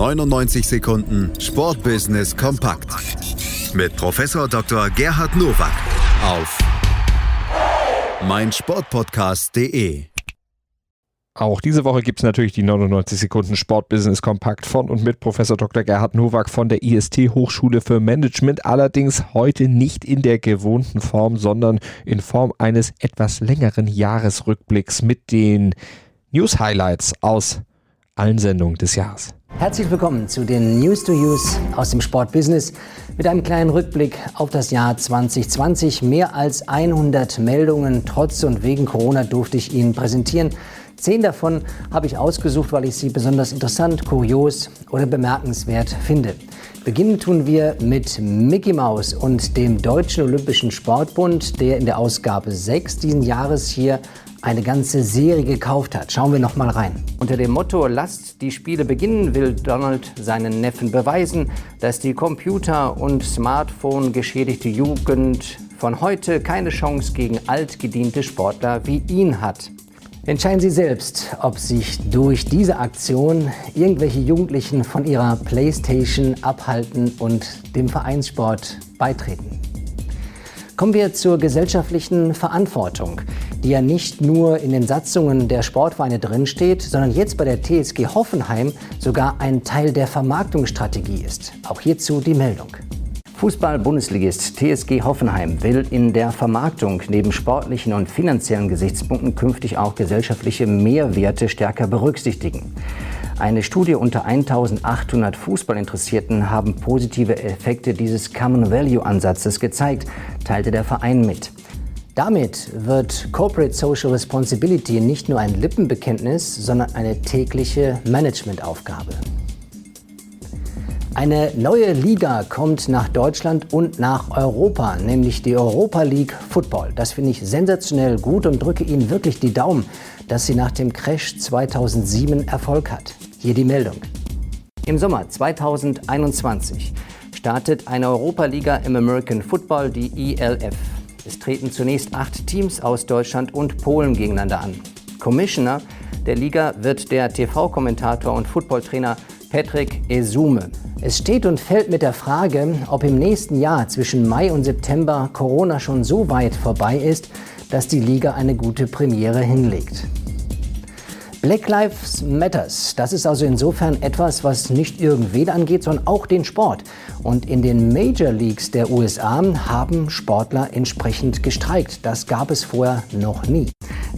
99 Sekunden Sportbusiness kompakt mit Professor Dr. Gerhard Nowak auf meinsportpodcast.de. Auch diese Woche gibt es natürlich die 99 Sekunden Sportbusiness Kompakt von und mit Professor Dr. Gerhard Nowak von der IST Hochschule für Management. Allerdings heute nicht in der gewohnten Form, sondern in Form eines etwas längeren Jahresrückblicks mit den News Highlights aus allen Sendungen des Jahres. Herzlich willkommen zu den News to Use aus dem Sportbusiness mit einem kleinen Rückblick auf das Jahr 2020. Mehr als 100 Meldungen trotz und wegen Corona durfte ich Ihnen präsentieren. Zehn davon habe ich ausgesucht, weil ich sie besonders interessant, kurios oder bemerkenswert finde. Beginnen tun wir mit Mickey Mouse und dem Deutschen Olympischen Sportbund, der in der Ausgabe 6 diesen Jahres hier eine ganze Serie gekauft hat. Schauen wir noch mal rein. Unter dem Motto Lasst die Spiele beginnen will Donald seinen Neffen beweisen, dass die Computer- und Smartphone geschädigte Jugend von heute keine Chance gegen altgediente Sportler wie ihn hat. Entscheiden Sie selbst, ob sich durch diese Aktion irgendwelche Jugendlichen von ihrer Playstation abhalten und dem Vereinssport beitreten. Kommen wir zur gesellschaftlichen Verantwortung, die ja nicht nur in den Satzungen der Sportvereine drinsteht, sondern jetzt bei der TSG Hoffenheim sogar ein Teil der Vermarktungsstrategie ist. Auch hierzu die Meldung. Fußball-Bundesligist TSG Hoffenheim will in der Vermarktung neben sportlichen und finanziellen Gesichtspunkten künftig auch gesellschaftliche Mehrwerte stärker berücksichtigen. Eine Studie unter 1800 Fußballinteressierten haben positive Effekte dieses Common Value Ansatzes gezeigt, teilte der Verein mit. Damit wird Corporate Social Responsibility nicht nur ein Lippenbekenntnis, sondern eine tägliche Managementaufgabe. Eine neue Liga kommt nach Deutschland und nach Europa, nämlich die Europa League Football. Das finde ich sensationell gut und drücke Ihnen wirklich die Daumen, dass sie nach dem Crash 2007 Erfolg hat. Hier die Meldung. Im Sommer 2021 startet eine Europa-Liga im American Football, die ELF. Es treten zunächst acht Teams aus Deutschland und Polen gegeneinander an. Commissioner der Liga wird der TV-Kommentator und Footballtrainer Patrick Esume. Es steht und fällt mit der Frage, ob im nächsten Jahr zwischen Mai und September Corona schon so weit vorbei ist, dass die Liga eine gute Premiere hinlegt. Black Lives Matters, das ist also insofern etwas, was nicht irgendwen angeht, sondern auch den Sport. Und in den Major Leagues der USA haben Sportler entsprechend gestreikt. Das gab es vorher noch nie.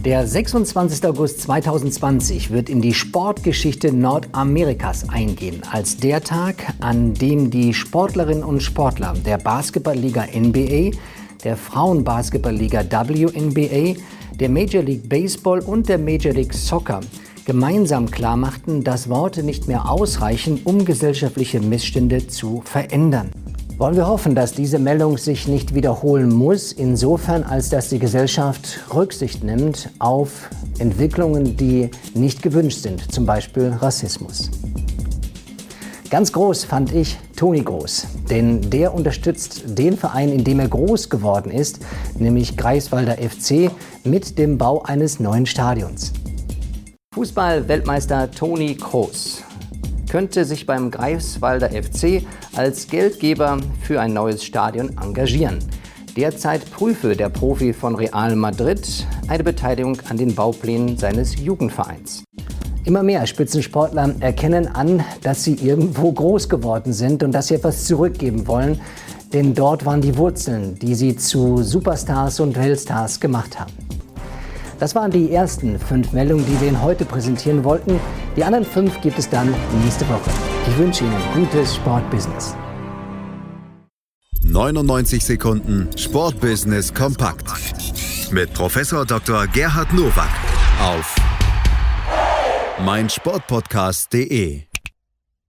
Der 26. August 2020 wird in die Sportgeschichte Nordamerikas eingehen, als der Tag, an dem die Sportlerinnen und Sportler der Basketballliga NBA, der Frauenbasketballliga WNBA, der Major League Baseball und der Major League Soccer gemeinsam klarmachten, dass Worte nicht mehr ausreichen, um gesellschaftliche Missstände zu verändern. Wollen wir hoffen, dass diese Meldung sich nicht wiederholen muss, insofern als dass die Gesellschaft Rücksicht nimmt auf Entwicklungen, die nicht gewünscht sind, zum Beispiel Rassismus. Ganz groß fand ich Toni Groß, denn der unterstützt den Verein, in dem er groß geworden ist, nämlich Greifswalder FC, mit dem Bau eines neuen Stadions. Fußball-Weltmeister Toni Kroos könnte sich beim Greifswalder FC als Geldgeber für ein neues Stadion engagieren. Derzeit prüfe der Profi von Real Madrid eine Beteiligung an den Bauplänen seines Jugendvereins. Immer mehr Spitzensportler erkennen an, dass sie irgendwo groß geworden sind und dass sie etwas zurückgeben wollen, denn dort waren die Wurzeln, die sie zu Superstars und Weltstars gemacht haben. Das waren die ersten fünf Meldungen, die wir Ihnen heute präsentieren wollten. Die anderen fünf gibt es dann nächste Woche. Ich wünsche Ihnen gutes Sportbusiness. 99 Sekunden Sportbusiness kompakt mit Professor Dr. Gerhard Nowak auf meinsportpodcast.de